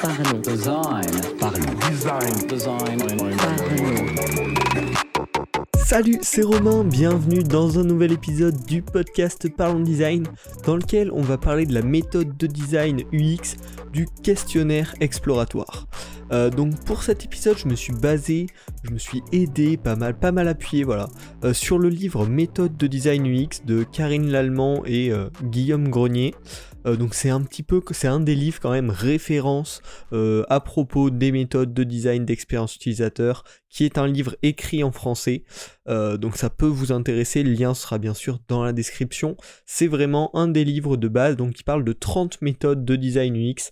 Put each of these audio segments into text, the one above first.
Parlons. Design. Parlons. Design. Design. Parlons. Salut, c'est Romain, bienvenue dans un nouvel épisode du podcast Parlons Design dans lequel on va parler de la méthode de design UX du questionnaire exploratoire. Euh, donc pour cet épisode, je me suis basé, je me suis aidé, pas mal, pas mal appuyé, voilà, euh, sur le livre Méthode de design UX de Karine Lallemand et euh, Guillaume Grenier. Euh, donc c'est un petit peu, c'est un des livres quand même référence euh, à propos des méthodes de design d'expérience utilisateur, qui est un livre écrit en français. Euh, donc ça peut vous intéresser, le lien sera bien sûr dans la description. C'est vraiment un des livres de base, donc qui parle de 30 méthodes de design UX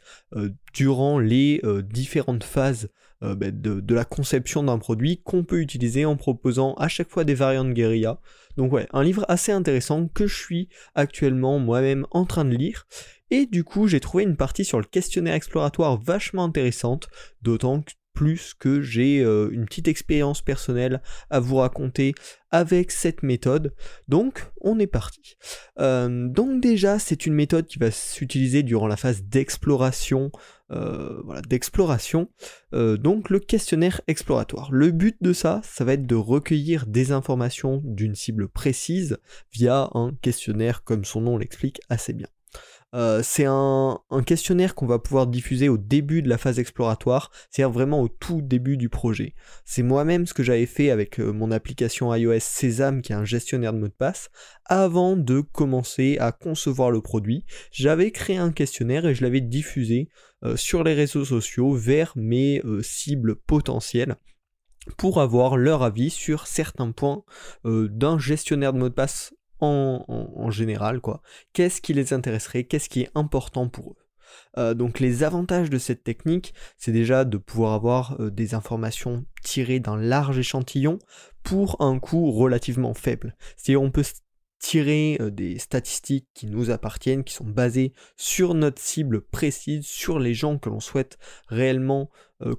durant les différentes phases euh, bah, de, de la conception d'un produit qu'on peut utiliser en proposant à chaque fois des variantes guérilla. Donc ouais, un livre assez intéressant que je suis actuellement moi-même en train de lire. Et du coup, j'ai trouvé une partie sur le questionnaire exploratoire vachement intéressante, d'autant que plus que j'ai euh, une petite expérience personnelle à vous raconter avec cette méthode. Donc, on est parti. Euh, donc déjà, c'est une méthode qui va s'utiliser durant la phase d'exploration. euh, voilà, d'exploration. Donc, le questionnaire exploratoire. Le but de ça, ça va être de recueillir des informations d'une cible précise via un questionnaire, comme son nom l'explique assez bien. Euh, c'est un, questionnaire qu'on va pouvoir diffuser au début de la phase exploratoire, c'est-à-dire vraiment au tout début du projet. C'est moi-même ce que j'avais fait avec euh, mon application iOS Sésame, qui est un gestionnaire de mots de passe. Avant de commencer à concevoir le produit, j'avais créé un questionnaire et je l'avais diffusé euh, sur les réseaux sociaux vers mes cibles potentielles pour avoir leur avis sur certains points d'un gestionnaire de mots de passe en, général, quoi. Qu'est-ce qui les intéresserait, qu'est-ce qui est important pour eux? Euh, donc les avantages de cette technique, c'est déjà de pouvoir avoir euh, des informations tirées d'un large échantillon pour un coût relativement faible. C'est-à-dire on peut tirer euh, des statistiques qui nous appartiennent, qui sont basées sur notre cible précise, sur les gens que l'on souhaite réellement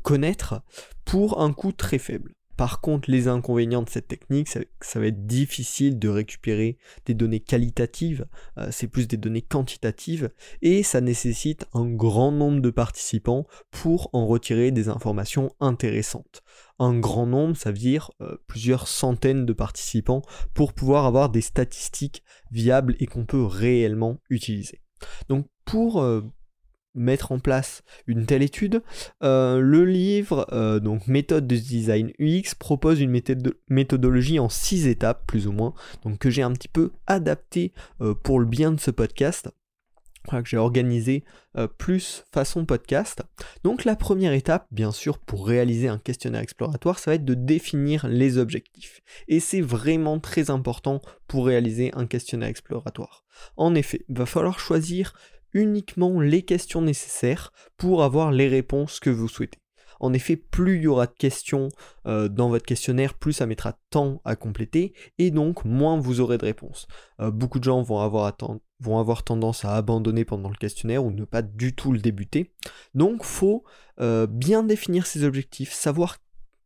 connaître, pour un coût très faible. Par contre, les inconvénients de cette technique, c'est que ça va être difficile de récupérer des données qualitatives, euh, c'est plus des données quantitatives, et ça nécessite un grand nombre de participants pour en retirer des informations intéressantes. Un grand nombre, ça veut dire euh, plusieurs centaines de participants pour pouvoir avoir des statistiques viables et qu'on peut réellement utiliser. Donc pour euh, mettre en place une telle étude, euh, le livre, euh, donc méthode de design UX, propose une méthodologie en six étapes, plus ou moins, donc que j'ai un petit peu adapté euh, pour le bien de ce podcast. Que j'ai organisé plus façon podcast. Donc la première étape, bien sûr, pour réaliser un questionnaire exploratoire, ça va être de définir les objectifs. Et c'est vraiment très important pour réaliser un questionnaire exploratoire. En effet, il va falloir choisir uniquement les questions nécessaires pour avoir les réponses que vous souhaitez. En effet, plus il y aura de questions euh, dans votre questionnaire, plus ça mettra temps à compléter, et donc moins vous aurez de réponses. Euh, beaucoup de gens vont avoir, atten- vont avoir tendance à abandonner pendant le questionnaire ou ne pas du tout le débuter. Donc faut euh, bien définir ses objectifs, savoir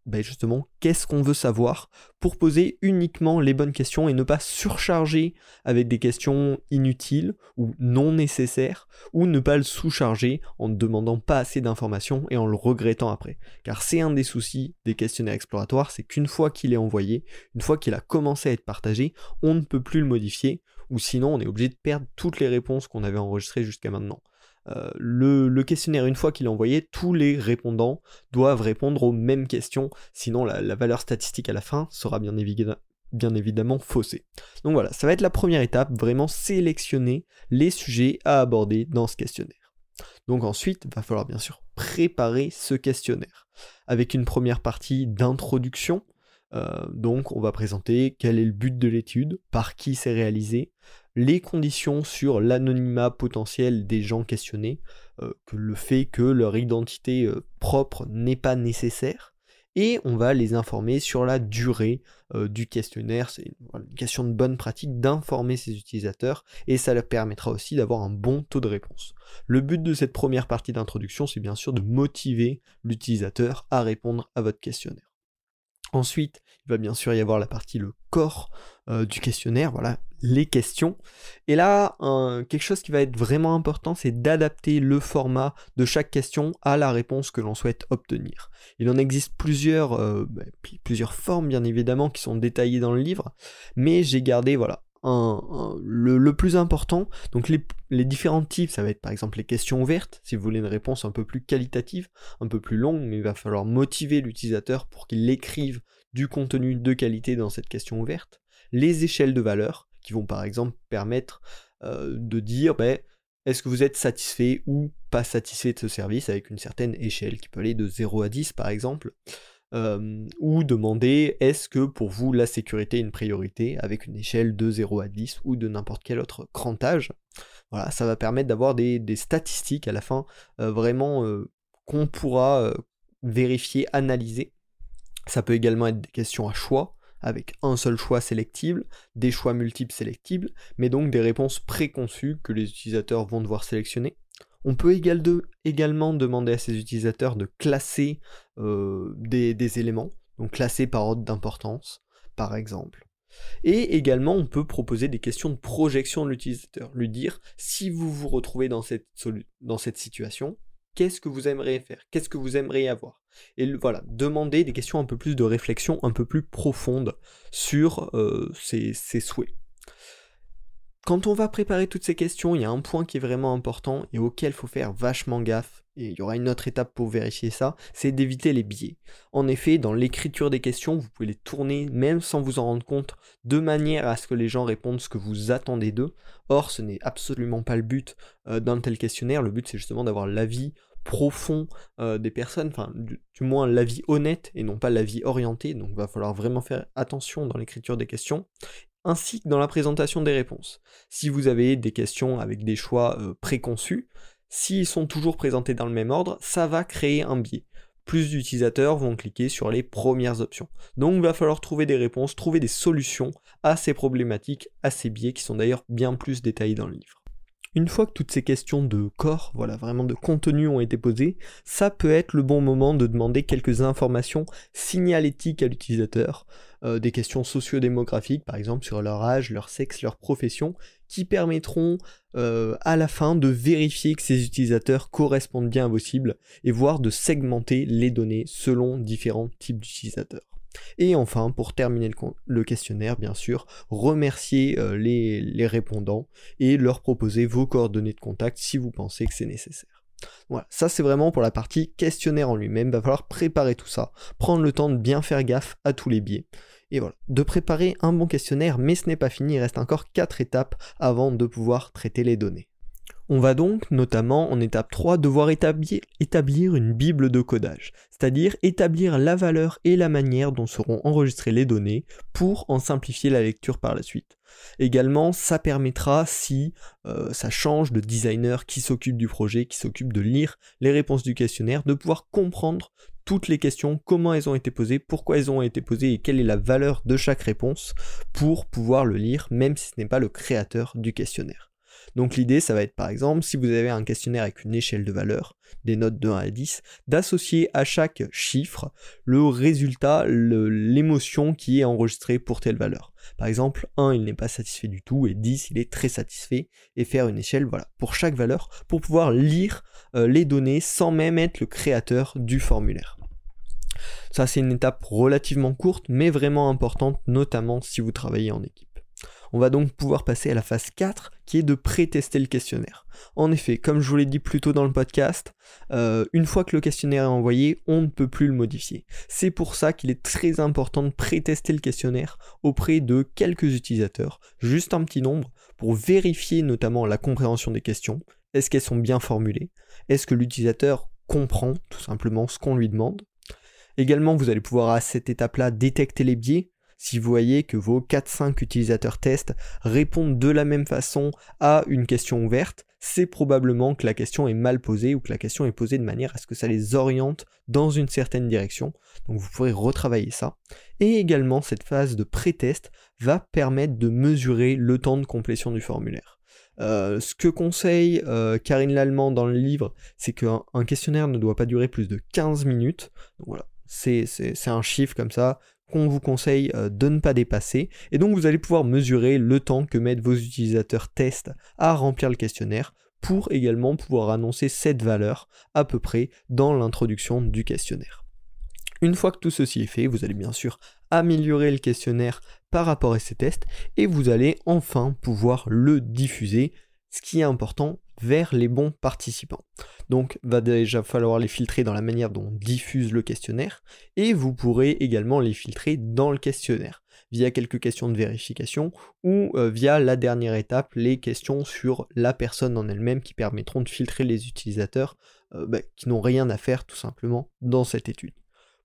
ben, justement qu'est-ce qu'on veut savoir pour poser uniquement les bonnes questions et ne pas surcharger avec des questions inutiles ou non nécessaires ou ne pas le sous-charger en ne demandant pas assez d'informations et en le regrettant après. Car c'est un des soucis des questionnaires exploratoires, c'est qu'une fois qu'il est envoyé, une fois qu'il a commencé à être partagé, on ne peut plus le modifier ou sinon on est obligé de perdre toutes les réponses qu'on avait enregistrées jusqu'à maintenant. Euh, le, questionnaire, une fois qu'il est envoyé, tous les répondants doivent répondre aux mêmes questions, sinon la, valeur statistique à la fin sera bien évidemment faussée. Donc voilà, ça va être la première étape, vraiment sélectionner les sujets à aborder dans ce questionnaire. Donc ensuite, il va falloir bien sûr préparer ce questionnaire, avec une première partie d'introduction. Euh, donc on va présenter quel est le but de l'étude, par qui c'est réalisé, les conditions sur l'anonymat potentiel des gens questionnés, euh, le fait que leur identité euh, propre n'est pas nécessaire, et on va les informer sur la durée euh, du questionnaire. C'est une, question de bonne pratique d'informer ses utilisateurs, et ça leur permettra aussi d'avoir un bon taux de réponse. Le but de cette première partie d'introduction, c'est bien sûr de motiver l'utilisateur à répondre à votre questionnaire. Ensuite, il va bien sûr y avoir la partie le corps du questionnaire, voilà, les questions. Et là, quelque chose qui va être vraiment important, c'est d'adapter le format de chaque question à la réponse que l'on souhaite obtenir. Il en existe plusieurs, euh, bah, plusieurs formes, bien évidemment, qui sont détaillées dans le livre, mais j'ai gardé, voilà, le, plus important. Donc les, les, différents types, ça va être par exemple les questions ouvertes, si vous voulez une réponse un peu plus qualitative, un peu plus longue, mais il va falloir motiver l'utilisateur pour qu'il écrive du contenu de qualité dans cette question ouverte. Les échelles de valeur, vont par exemple permettre de dire ben, est-ce que vous êtes satisfait ou pas satisfait de ce service avec une certaine échelle qui peut aller de 0 à 10 par exemple. Ou demander est-ce que pour vous la sécurité est une priorité avec une échelle de 0 à 10 ou de n'importe quel autre crantage. Voilà, ça va permettre d'avoir des, statistiques à la fin vraiment qu'on pourra vérifier, analyser. Ça peut également être des questions à choix, avec un seul choix sélectible, des choix multiples sélectibles, mais donc des réponses préconçues que les utilisateurs vont devoir sélectionner. On peut également demander à ces utilisateurs de classer euh, des, éléments, donc classer par ordre d'importance, par exemple. Et également, on peut proposer des questions de projection de l'utilisateur, lui dire si vous vous retrouvez dans cette, dans cette situation, qu'est-ce que vous aimeriez faire Qu'est-ce que vous aimeriez avoir? Et voilà, demander des questions un peu plus de réflexion, un peu plus profondes sur ces, souhaits. Quand on va préparer toutes ces questions, il y a un point qui est vraiment important et auquel il faut faire vachement gaffe, et il y aura une autre étape pour vérifier ça, c'est d'éviter les biais. En effet, dans l'écriture des questions, vous pouvez les tourner même sans vous en rendre compte, de manière à ce que les gens répondent ce que vous attendez d'eux. Or, ce n'est absolument pas le but euh, d'un tel questionnaire, le but c'est justement d'avoir l'avis profond euh, des personnes, enfin du, moins l'avis honnête et non pas l'avis orienté, donc il va falloir vraiment faire attention dans l'écriture des questions, ainsi que dans la présentation des réponses. Si vous avez des questions avec des choix euh, préconçus, S'ils sont toujours présentés dans le même ordre, ça va créer un biais. Plus d'utilisateurs vont cliquer sur les premières options. Donc il va falloir trouver des réponses, trouver des solutions à ces problématiques, à ces biais qui sont d'ailleurs bien plus détaillés dans le livre. Une fois que toutes ces questions de corps, voilà, vraiment de contenu ont été posées, ça peut être le bon moment de demander quelques informations signalétiques à l'utilisateur, euh, des questions sociodémographiques par exemple sur leur âge, leur sexe, leur profession, qui permettront euh, à la fin de vérifier que ces utilisateurs correspondent bien à vos cibles et voire de segmenter les données selon différents types d'utilisateurs. Et enfin, pour terminer le, questionnaire, bien sûr, remercier euh, les, répondants et leur proposer vos coordonnées de contact si vous pensez que c'est nécessaire. Voilà, ça c'est vraiment pour la partie questionnaire en lui-même, va falloir préparer tout ça, prendre le temps de bien faire gaffe à tous les biais. Et voilà, de préparer un bon questionnaire, mais ce n'est pas fini, il reste encore 4 étapes avant de pouvoir traiter les données. On va donc, notamment en étape 3, devoir établir, une bible de codage, c'est-à-dire établir la valeur et la manière dont seront enregistrées les données pour en simplifier la lecture par la suite. Également, ça permettra, si euh, ça change de designer qui s'occupe du projet, qui s'occupe de lire les réponses du questionnaire, de pouvoir comprendre toutes les questions, comment elles ont été posées, pourquoi elles ont été posées et quelle est la valeur de chaque réponse pour pouvoir le lire, même si ce n'est pas le créateur du questionnaire. Donc l'idée, ça va être par exemple, si vous avez un questionnaire avec une échelle de valeur, des notes de 1 à 10, d'associer à chaque chiffre le résultat, l'émotion qui est enregistrée pour telle valeur. Par exemple, 1, il n'est pas satisfait du tout, et 10, il est très satisfait, et faire une échelle, voilà, pour chaque valeur, pour pouvoir lire euh, les données sans même être le créateur du formulaire. Ça, c'est une étape relativement courte, mais vraiment importante, notamment si vous travaillez en équipe. On va donc pouvoir passer à la phase 4 qui est de pré-tester le questionnaire. En effet, comme je vous l'ai dit plus tôt dans le podcast, euh, une fois que le questionnaire est envoyé, on ne peut plus le modifier. C'est pour ça qu'il est très important de pré-tester le questionnaire auprès de quelques utilisateurs, juste un petit nombre, pour vérifier notamment la compréhension des questions. Est-ce qu'elles sont bien formulées? Est-ce que l'utilisateur comprend tout simplement ce qu'on lui demande? Également, vous allez pouvoir à cette étape-là détecter les biais, si vous voyez que vos 4-5 utilisateurs test répondent de la même façon à une question ouverte, c'est probablement que la question est mal posée ou que la question est posée de manière à ce que ça les oriente dans une certaine direction. Donc vous pourrez retravailler ça. Et également, cette phase de pré-test va permettre de mesurer le temps de complétion du formulaire. Euh, ce que conseille euh, Karine Lallemand dans le livre, c'est qu'un questionnaire ne doit pas durer plus de 15 minutes. Donc voilà, c'est un chiffre comme ça qu'on vous conseille euh, de ne pas dépasser. Et donc vous allez pouvoir mesurer le temps que mettent vos utilisateurs test à remplir le questionnaire pour également pouvoir annoncer cette valeur à peu près dans l'introduction du questionnaire. Une fois que tout ceci est fait, vous allez bien sûr améliorer le questionnaire par rapport à ces tests et vous allez enfin pouvoir le diffuser, ce qui est important vers les bons participants. Donc va déjà falloir les filtrer dans la manière dont on diffuse le questionnaire et vous pourrez également les filtrer dans le questionnaire via quelques questions de vérification ou euh, via la dernière étape, les questions sur la personne en elle-même qui permettront de filtrer les utilisateurs euh, bah, qui n'ont rien à faire tout simplement dans cette étude.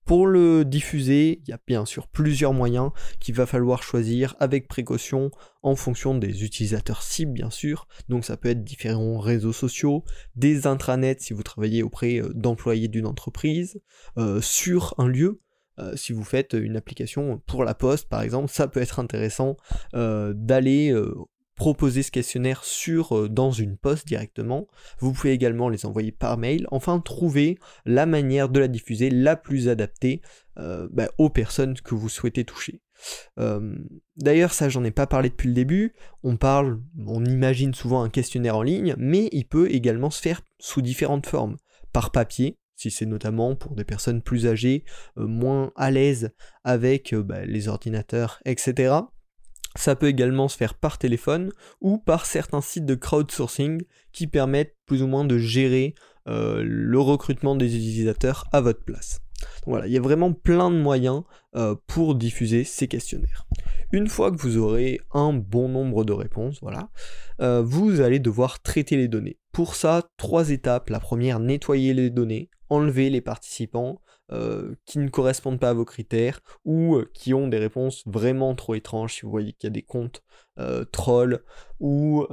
Pour le diffuser, il y a bien sûr plusieurs moyens qu'il va falloir choisir avec précaution en fonction des utilisateurs cibles bien sûr. Donc ça peut être différents réseaux sociaux, des intranets si vous travaillez auprès euh, d'employés d'une entreprise, euh, sur un lieu. Euh, si vous faites une application pour la poste par exemple, ça peut être intéressant d'aller proposer ce questionnaire sur, euh, dans une poste directement. Vous pouvez également les envoyer par mail. Enfin, trouver la manière de la diffuser la plus adaptée euh, bah, aux personnes que vous souhaitez toucher. Euh, d'ailleurs, ça, j'en ai pas parlé depuis le début. On parle, on imagine souvent un questionnaire en ligne, mais il peut également se faire sous différentes formes. Par papier, si c'est notamment pour des personnes plus âgées, moins à l'aise avec bah, les ordinateurs, etc. Ça peut également se faire par téléphone ou par certains sites de crowdsourcing qui permettent plus ou moins de gérer euh, le recrutement des utilisateurs à votre place. Voilà, il y a vraiment plein de moyens euh, pour diffuser ces questionnaires. Une fois que vous aurez un bon nombre de réponses, voilà, euh, vous allez devoir traiter les données. Pour ça, trois étapes. La première, nettoyer les données, enlever les participants, euh, qui ne correspondent pas à vos critères ou euh, qui ont des réponses vraiment trop étranges. Si vous voyez qu'il y a des comptes euh, trolls ou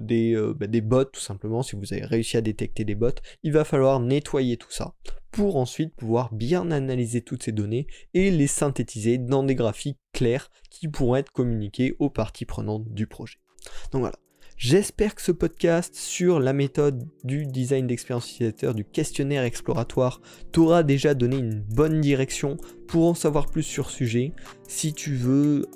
des, bah, des bots tout simplement, si vous avez réussi à détecter des bots, il va falloir nettoyer tout ça pour ensuite pouvoir bien analyser toutes ces données et les synthétiser dans des graphiques clairs qui pourront être communiqués aux parties prenantes du projet. Donc voilà, J'espère que ce podcast sur la méthode du design d'expérience utilisateur, du questionnaire exploratoire, t'aura déjà donné une bonne direction pour en savoir plus sur ce sujet. Si tu veux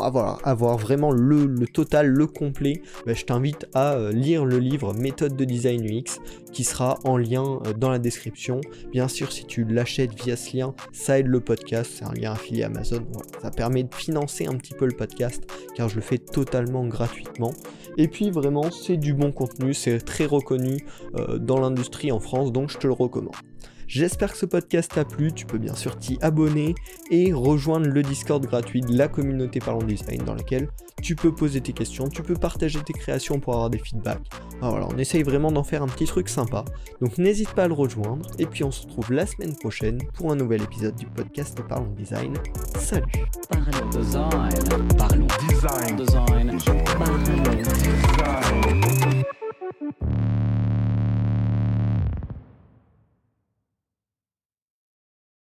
avoir, vraiment le, total, le complet, bah, je t'invite à euh, lire le livre Méthode de design UX qui sera en lien euh, dans la description. Bien sûr, si tu l'achètes via ce lien, ça aide le podcast, c'est un lien affilié Amazon. ça permet de financer un petit peu le podcast car je le fais totalement gratuitement. Et puis vraiment, c'est du bon contenu, c'est très reconnu euh, dans l'industrie en France, donc je te le recommande. J'espère que ce podcast t'a plu, tu peux bien sûr t'y abonner et rejoindre le Discord gratuit de la communauté Parlons Design dans laquelle tu peux poser tes questions, tu peux partager tes créations pour avoir des feedbacks. Alors voilà, on essaye vraiment d'en faire un petit truc sympa, donc n'hésite pas à le rejoindre et puis on se retrouve la semaine prochaine pour un nouvel épisode du podcast Parlons Design. Salut. Parlons Design. Parlons Design. Parlons Design.